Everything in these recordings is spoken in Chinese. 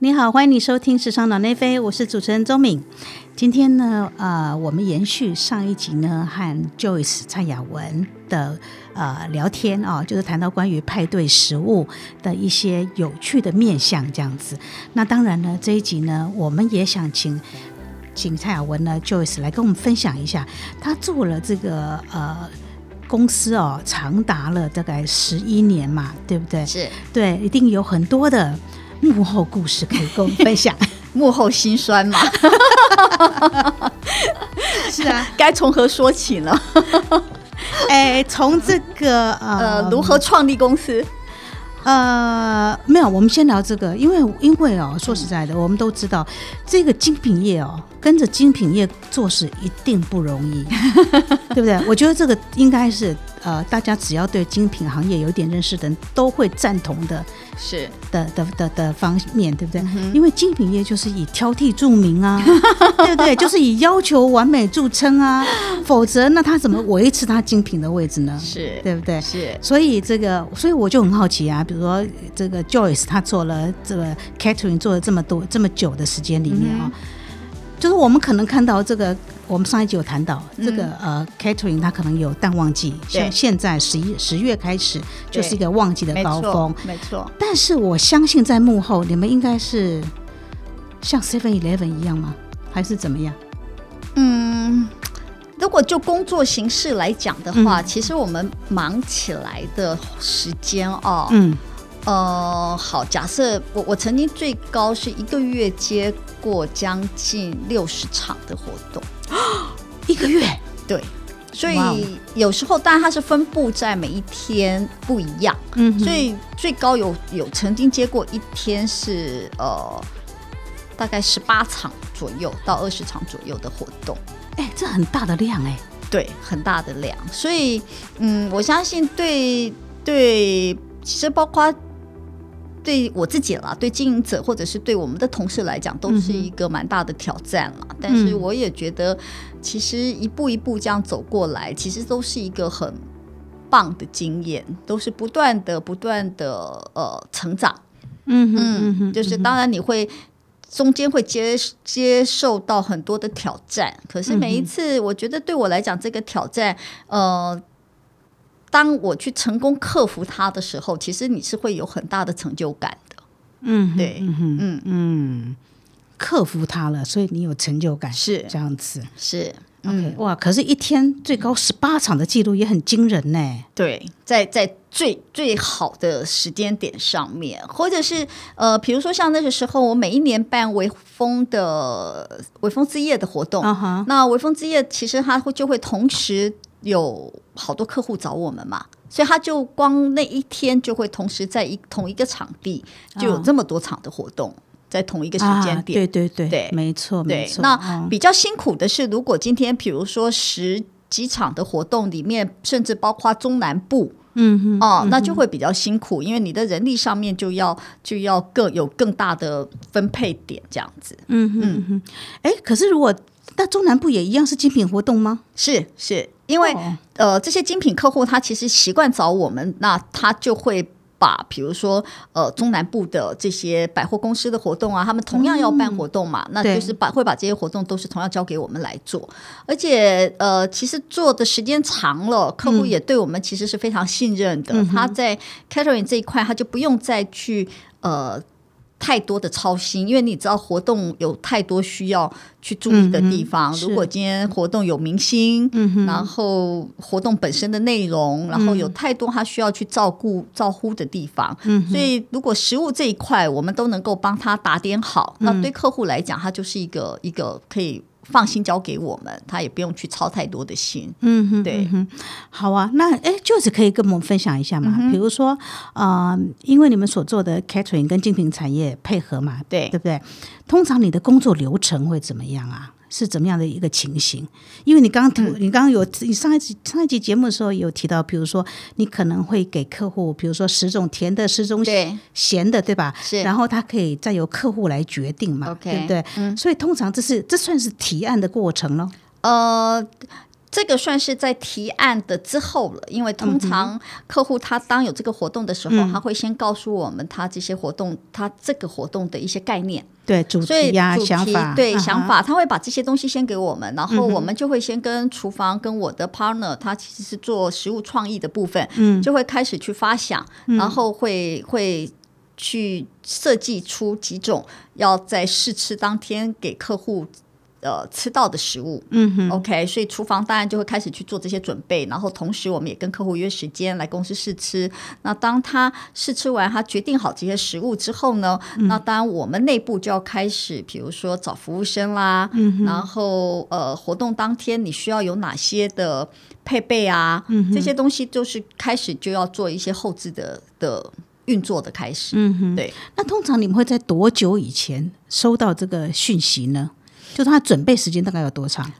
你好，欢迎你收听《时尚脑内飞》，我是主持人周敏。今天呢，呃，我们延续上一集呢，和 Joyce 蔡雅文的呃聊天啊，就是谈到关于派对食物的一些有趣的面向这样子。那当然呢，这一集呢，我们也想请请蔡雅文呢 Joyce 来跟我们分享一下，他做了这个呃公司哦，长达了大概十一年嘛，对不对？是对，一定有很多的幕后故事可以跟我们分享。幕后心酸嘛？是啊，该从何说起呢？哎，从这个呃呃，如何创立公司？呃，没有，我们先聊这个，因为因为哦，说实在的，我们都知道这个精品业哦，跟着精品业做事一定不容易，对不对？我觉得这个应该是呃，大家只要对精品行业有点认识的人都会赞同的是的的的的方面，对不对？因为精品业就是以挑剔著名啊，对不对？就是以要求完美著称啊，否则那他怎么维持他精品的位置呢？是，对不对？是，所以这个，所以我就很好奇啊，比如说这个 Joyce 他做了这个 Catherine 做了这么多这么久的时间里面啊、就是我们可能看到这个，我们上一集有谈到这个、呃 catering 它可能有淡旺季，像现在十一十月开始就是一个旺季的高峰，，没错。但是我相信在幕后你们应该是像 Seven Eleven 一样吗？还是怎么样？嗯，如果就工作形式来讲的话，嗯其实我们忙起来的时间哦，嗯，呃，好，假设我我曾经最高是一个月接过将近六十场的活动，一个月，对。所以有时候，当然它是分布在每一天不一样，嗯，所以最高有有曾经接过一天是呃大概十八场左右到二十场左右的活动，哎，这很大的量哎，对，很大的量。所以嗯，我相信对对，其实包括。对我自己啦，对经营者或者是对我们的同事来讲，都是一个蛮大的挑战啦。但是我也觉得，其实一步一步这样走过来，其实都是一个很棒的经验，都是不断的、不断的呃成长。嗯哼嗯，哼就是当然你会中间会接接受到很多的挑战，可是每一次我觉得对我来讲，这个挑战，呃，当我去成功克服它的时候，其实你是会有很大的成就感的。嗯，对嗯嗯嗯，克服它了，所以你有成就感，是这样子。是，OK，哇，可是，一天最高十八场的记录也很惊人呢。对，在在最最好的时间点上面，或者是呃，比如说像那个时候，我每一年办微风的微风之夜的活动，那微风之夜其实它会就会同时有好多客户找我们嘛，所以他就光那一天就会同时在一同一个场地就有这么多场的活动，在同一个时间啊，点。对对对，对没错没对，错。那哦比较辛苦的是，如果今天比如说十几场的活动里面，甚至包括中南部。嗯哼，哦，那就会比较辛苦，因为你的人力上面就要就要更有更大的分配点这样子。嗯哼嗯哼，哎，可是如果那中南部也一样是精品活动吗？是是，因为、哦。呃，这些精品客户他其实习惯找我们，那他就会把比如说呃中南部的这些百货公司的活动啊，他们同样要办活动嘛，那就是把会把这些活动都是同样交给我们来做，而且呃，其实做的时间长了，客户也对我们其实是非常信任的，他在 catering 这一块他就不用再去呃。太多的操心，因为你知道活动有太多需要去注意的地方。是。如果今天活动有明星，嗯然后活动本身的内容，然后有太多他需要去照顾、照顾的地方，嗯所以如果食物这一块我们都能够帮他打点好，嗯。那对客户来讲，他就是一个一个可以放心交给我们，他也不用去操太多的心。嗯哼，对嗯哼，好啊，那哎，就是可以跟我们分享一下嗯嘛，比如说呃，因为你们所做的 catering 跟精品产业配合嘛，对对不对？通常你的工作流程会怎么样啊？是怎么样的一个情形？因为你刚刚，嗯你刚刚有你上一集上一集节目的时候有提到，比如说你可能会给客户，比如说十种甜的，十种对咸的，对吧？是然后他可以再由客户来决定嘛对不对？所以通常这是这算是提案的过程咯。呃，这个算是在提案的之后了，因为通常客户他当有这个活动的时候，嗯。他会先告诉我们他这些活动，他这个活动的一些概念，对主题呀、想法，对、啊想，法，他会把这些东西先给我们，然后我们就会先跟厨房跟我的 partner，他其实是做食物创意的部分，嗯。就会开始去发想，然后会会去设计出几种要在试吃当天给客户。呃，吃到的食物，嗯哼，OK，所以厨房当然就会开始去做这些准备，然后同时我们也跟客户约时间来公司试吃。那当他试吃完，他决定好这些食物之后呢，那当然我们内部就要开始，比如说找服务生啦，嗯然后呃，活动当天你需要有哪些的配备啊，这些东西就是开始就要做一些后置的的运作的开始。嗯哼，对。那通常你们会在多久以前收到这个讯息呢？就是他准备时间大概有多长？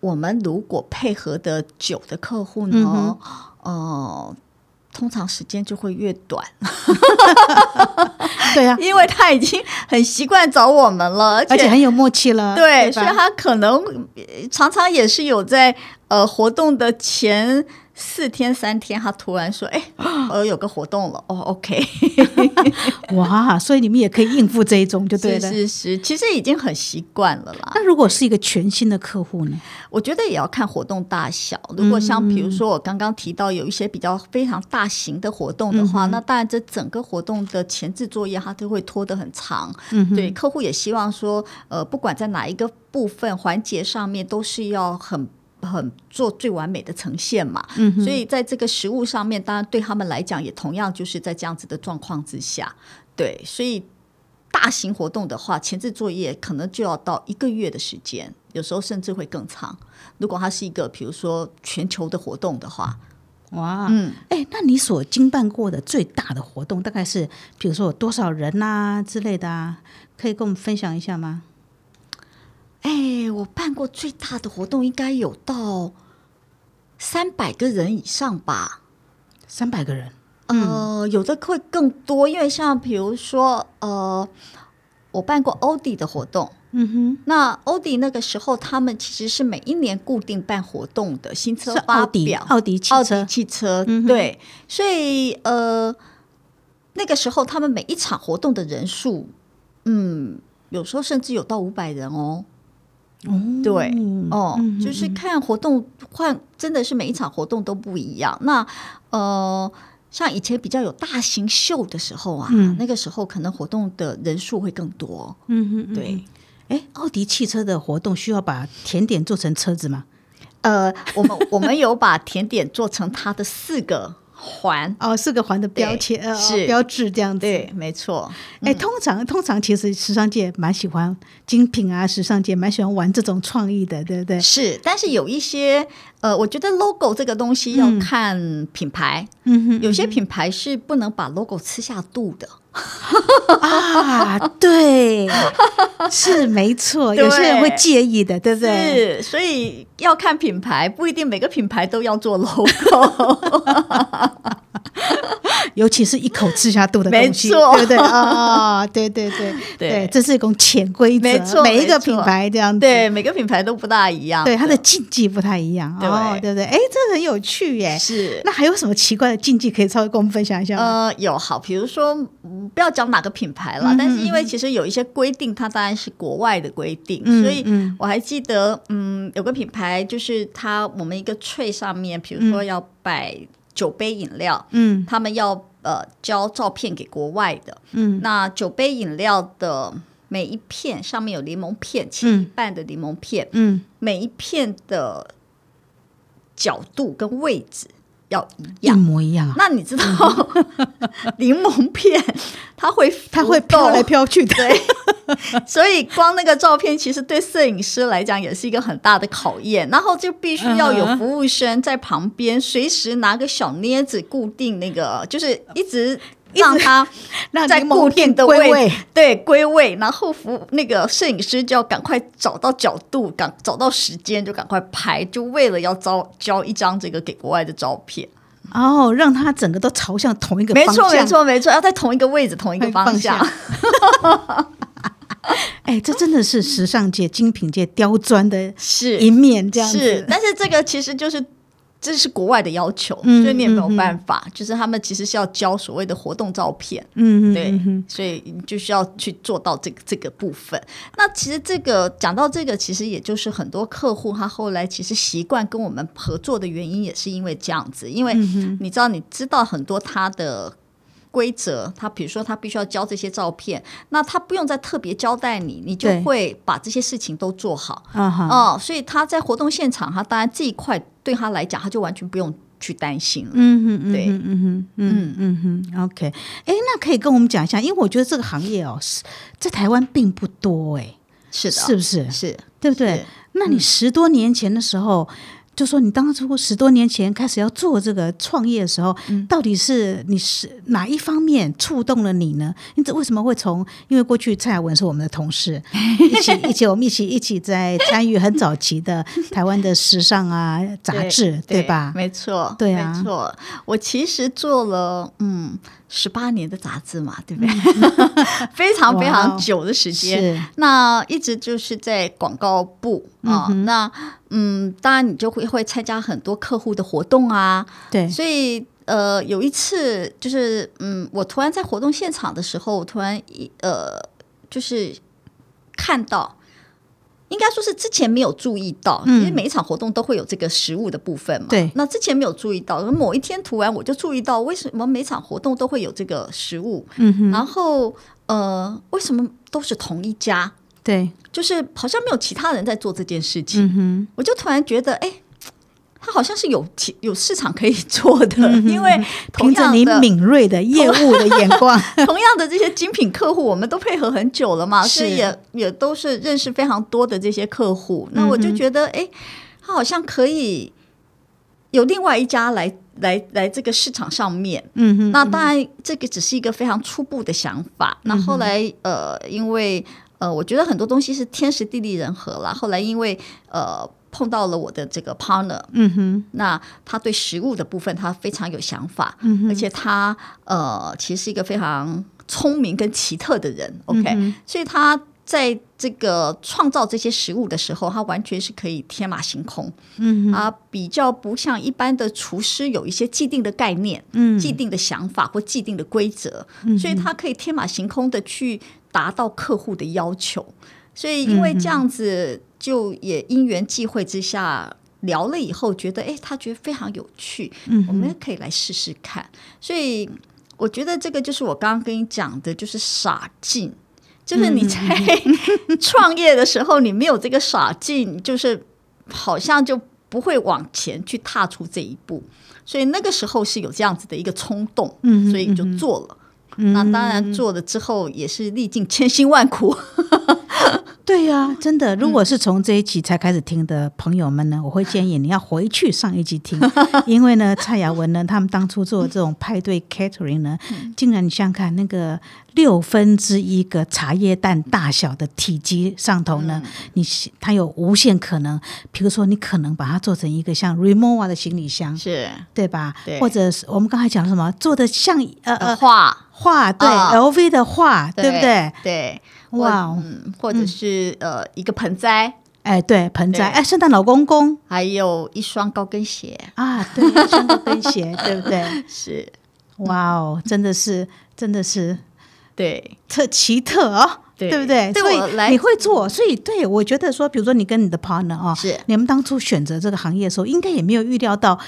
我们如果配合的久的客户嗯呢，呃，通常时间就会越短，对啊，因为他已经很习惯找我们了，而且很有默契了，对，吧？所以他可能呃常常也是有在呃活动的前四天三天，他突然说：“哎，我，有个活动了。”哦，OK，哇，所以你们也可以应付这一种，就对是了。是是，其实已经很习惯了啦。那如果是一个全新的客户呢？我觉得也要看活动大小。如果像比如说我刚刚提到有一些比较非常大型的活动的话，那当然这整个活动的前置作业它都会拖得很长。对，客户也希望说，呃，不管在哪一个部分环节上面，都是要很。很做最完美的呈现嘛，所以在这个食物上面，当然对他们来讲，也同样就是在这样子的状况之下，对，所以大型活动的话，前置作业可能就要到一个月的时间，有时候甚至会更长。如果它是一个比如说全球的活动的话，哇，嗯，哎，那你所经办过的最大的活动大概是，比如说有多少人呐、之类的啊？可以跟我们分享一下吗？哎，我办过最大的活动应该有到三百个人以上吧。三百个人，呃，有的会更多，因为像比如说，呃，我办过欧迪的活动，嗯哼。那欧迪那个时候他们其实是每一年固定办活动的新车发奥迪表，奥迪汽奥迪汽车，对，所以呃，那个时候他们每一场活动的人数，嗯，有时候甚至有到五百人哦。哼，对嗯哦，嗯就是看活动换，真的是每一场活动都不一样。那呃，像以前比较有大型秀的时候啊，嗯那个时候可能活动的人数会更多。嗯哼，嗯对，哎，奥迪汽车的活动需要把甜点做成车子吗？呃，我们我们有把甜点做成它的四个环，哦，是个环的标签，呃，是标志这样子。对，没错。哎，通常通常其实时尚界蛮喜欢精品啊，时尚界蛮喜欢玩这种创意的，对不对？是，但是有一些呃，我觉得 logo 这个东西要看品牌，嗯哼，有些品牌是不能把 logo 吃下肚的。啊，对，是没错，有些人会介意的，对不对？是，所以要看品牌，不一定每个品牌都要做 logo。尤其是一口吃下肚的没东西，错对不对？啊，对对对 对这是一种潜规则，没错每一个品牌这样子，对，每个品牌都不大一样。对，它的禁忌不太一样，对哦，对不对？哎，这很有趣耶。是。那还有什么奇怪的禁忌可以稍微跟我们分享一下吗？呃，有好，比如说，嗯不要讲哪个品牌了，嗯但是因为其实有一些规定，它当然是国外的规定，嗯所以嗯我还记得，嗯，有个品牌就是它，我们一个 tray 上面，比如说要摆酒杯饮料，嗯。他们要呃交照片给国外的，嗯。那酒杯饮料的每一片上面有柠檬片，切一半的柠檬片，嗯，每一片的角度跟位置要一一。模一样啊，那你知道 柠檬片它会它会飘来飘去的。对，所以光那个照片其实对摄影师来讲也是一个很大的考验，然后就必须要有服务生在旁边，随时拿个小镊子固定那个，就是一直让它让在固定的位对归位，然后服那个摄影师就要赶快找到角度，赶找到时间就赶快拍，就为了要招交一张这个给国外的照片。哦，让它整个都朝向同一个方向。没错，没。错，没错，要在同一个位置、同一个方方向。哎，哎，这真的是时尚界、精品界刁钻的是一面，这样子。是，但是这个其实就是。这是国外的要求，嗯所以你也没有办法。就是他们其实是要交所谓的活动照片，嗯，嗯对，所以你就需要去做到这个这个部分。那其实这个讲到这个，其实也就是很多客户他后来其实习惯跟我们合作的原因，也是因为这样子。因为嗯你知道，你知道很多他的。规则，他比如说他必须要交这些照片，那他不用再特别交代你，你就会把这些事情都做好。啊哈，哦，所以他在活动现场，他当然这一块对他来讲，他就完全不用去担心了。嗯哼嗯对。嗯哼嗯嗯。哼，OK，哎，那可以跟我们讲一下，因为我觉得这个行业哦，是在台湾并不多，哎，是的，是不是？是。对不对？那你十多年前的时候，就说你当初十多年前开始要做这个创业的时候，到底是你是哪一方面触动了你呢？你这为什么会从？因为过去蔡雅文是我们的同事，一起一起我们一起一起在参与很早期的台湾的时尚啊杂志，对吧？没错，对啊没错。我其实做了嗯十八年的杂志嘛，对不对？非常非常久的时间。那一直就是在广告部啊、那嗯，当然你就会会参加很多客户的活动啊，对，所以呃，有一次就是嗯，我突然在活动现场的时候，我突然一呃，就是看到，应该说是之前没有注意到，嗯因为每一场活动都会有这个食物的部分嘛。对那之前没有注意到，某一天突然我就注意到，为什么每场活动都会有这个食物？嗯哼，然后呃，为什么都是同一家？对，就是好像没有其他人在做这件事情。嗯哼，我就突然觉得，哎、他好像是有其有市场可以做的，因为同凭着你敏锐的业务的眼光，同样的这些精品客户，我们都配合很久了嘛，是所以也也都是认识非常多的这些客户。那我就觉得，哎、他好像可以有另外一家来来来这个市场上面。嗯哼，那当然，这个只是一个非常初步的想法。嗯那后来，呃，因为呃，我觉得很多东西是天时地利人和啦。后来因为呃碰到了我的这个 partner，嗯哼，那他对食物的部分他非常有想法，嗯而且他呃其实是一个非常聪明跟奇特的人。OK，、所以他在这个创造这些食物的时候，他完全是可以天马行空。嗯啊，比较不像一般的厨师有一些既定的概念、嗯。既定的想法或既定的规则，所以他可以天马行空的去达到客户的要求。所以因为这样子，就也因缘际会之下聊了以后，觉得哎，诶他觉得非常有趣，嗯我们可以来试试看。所以我觉得这个就是我刚刚跟你讲的，就是傻劲。就是你在创业的时候，你没有这个傻劲，就是好像就不会往前去踏出这一步。所以那个时候是有这样子的一个冲动，嗯所以就做了。那当然做了之后也是历尽千辛万苦。对呀、真的，如果是从这一集才开始听的朋友们呢，我会建议你要回去上一集听，因为呢，蔡雅文呢，他们当初做这种派对 catering 呢，竟然你想想看，那个六分之一个茶叶蛋大小的体积上头呢，你它有无限可能，比如说你可能把它做成一个像 Remova 的行李箱，是。对吧？对。或者是我们刚才讲什么，做的像呃呃画，画，对、啊。LV 的画，对不对？？对，哇哦。或嗯，或者是呃一个盆栽，哎，对，盆栽，哎，圣诞老公公。还有一双高跟鞋，啊，对，一双高跟鞋，对不对？是。哇哦，真的是，真的是对。特奇特哦，对。不对？所对你会做，所以对我觉得说，比如说你跟你的 partner 啊、是。你们当初选择这个行业的时候，应该也没有预料到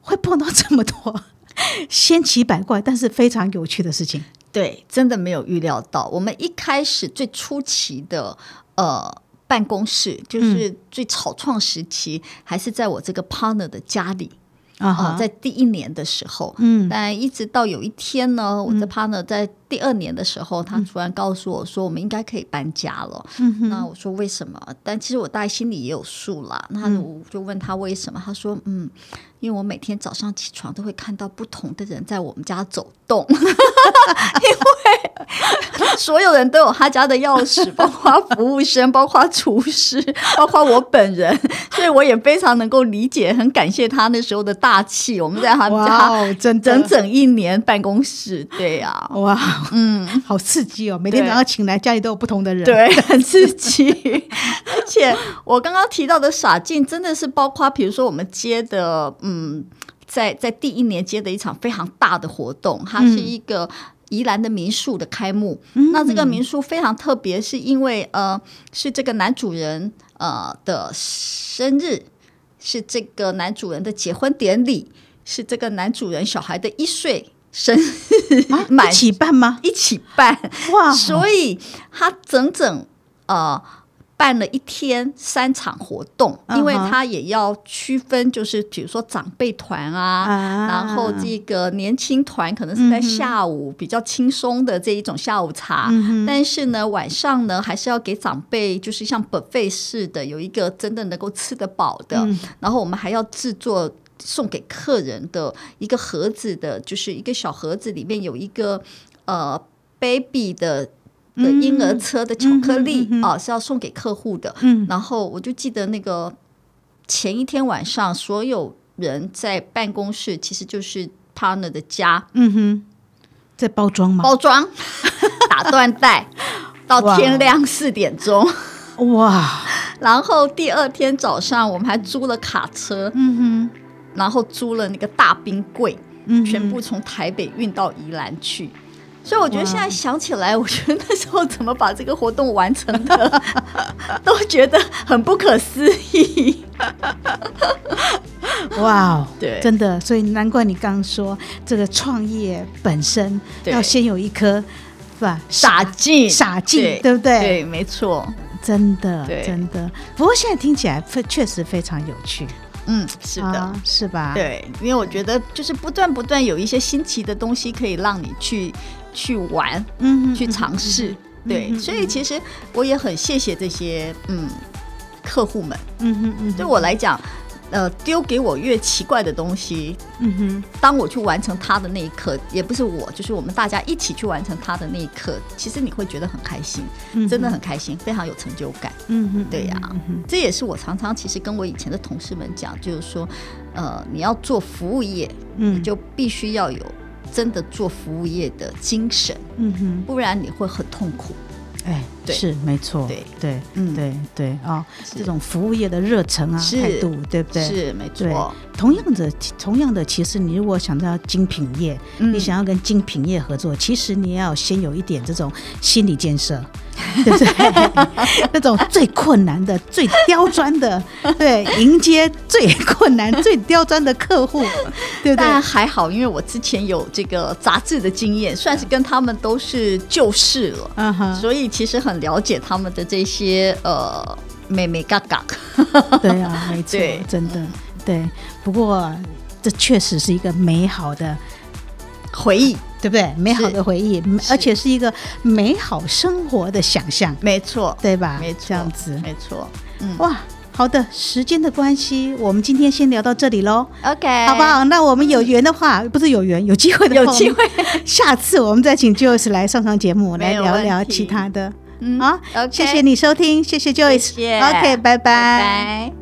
会碰到这么多 千奇百怪，但是非常有趣的事情。对，真的没有预料到。我们一开始最初期的呃办公室，嗯就是最草创时期，还是在我这个 partner 的家里。啊、在第一年的时候，嗯但一直到有一天呢，我的 partner 在第二年的时候，他突然告诉我说，我们应该可以搬家了。嗯那我说为什么？但其实我大概心里也有数啦。那嗯我就问他为什么，他说嗯，因为我每天早上起床都会看到不同的人在我们家走动，因为所有人都有他家的钥匙，包括服务生，包括厨师，包括我本人，所以我也非常能够理解，很感谢他那时候的大气。我们在他们家整，整整一年办公室，对呀、哇嗯，好刺激哦！每天早上醒来，家里都有不同的人，对，很刺激。而且我刚刚提到的傻劲，真的是包括，比如说我们接的，嗯，在在第一年接的一场非常大的活动，它是一个宜兰的民宿的开幕。那这个民宿非常特别，是因为呃，是这个男主人呃的生日，是这个男主人的结婚典礼，是这个男主人小孩的一岁。生日 一起办吗？一起办哇！所以他整整呃办了一天三场活动，因为他也要区分，就是比如说长辈团啊，然后这个年轻团可能是在下午比较轻松的这一种下午茶，但是呢晚上呢还是要给长辈，就是像 buffet 似的，有一个真的能够吃得饱的，然后我们还要制作。送给客人的一个盒子的，就是一个小盒子，里面有一个呃 baby 的的婴儿车的巧克力啊，是要送给客户的。嗯，然后我就记得那个前一天晚上，所有人在办公室，其实就是 partner 的家。嗯哼，在包装吗？包装，打缎带，到天亮四点钟。哇！然后第二天早上，我们还租了卡车。嗯哼。然后租了那个大冰柜，全部从台北运到宜兰去。所以我觉得现在想起来，我觉得那时候怎么把这个活动完成的，都觉得很不可思议。哇哦，对，真的，所以难怪你刚刚说这个创业本身要先有一颗是吧？傻劲，傻劲，对不对？对，没错，真的，真的。不过现在听起来确实非常有趣。嗯，是的，是吧？对，因为我觉得就是不断不断有一些新奇的东西可以让你去去玩，嗯，去尝试，对，所以其实我也很谢谢这些嗯客户们，嗯哼嗯，对我来讲。呃，丢给我越奇怪的东西，嗯哼，当我去完成它的那一刻，也不是我，就是我们大家一起去完成它的那一刻，其实你会觉得很开心，真的很开心，非常有成就感，嗯哼，对呀，这也是我常常其实跟我以前的同事们讲，就是说，呃，你要做服务业，嗯，就必须要有真的做服务业的精神，嗯哼，不然你会很痛苦。哎，是没错，对。对，嗯，对对啊，这种服务业的热忱啊，态度，对不对？是没错。同样的，同样的，其实你如果想到精品业，你想要跟精品业合作，其实你要先有一点这种心理建设。对不对？那种最困难的、最刁钻的，对，迎接最困难、最刁钻的客户，对不对？但还好，因为我之前有这个杂志的经验，算是跟他们都是旧事了，嗯哼，所以其实很了解他们的这些呃美美嘎嘎。对啊，没错，真的对。不过这确实是一个美好的回忆。对不对？美好的回忆，而且是一个美好生活的想象，没错，对吧？没错，这样子，没错。嗯，哇，好的，时间的关系，我们今天先聊到这里喽。OK，好不好？那我们有缘的话，不是有缘，有机会的，有机会，下次我们再请 Joyce 来上上节目，来聊聊其他的。嗯，好，谢谢你收听，谢谢 Joyce。OK，拜拜。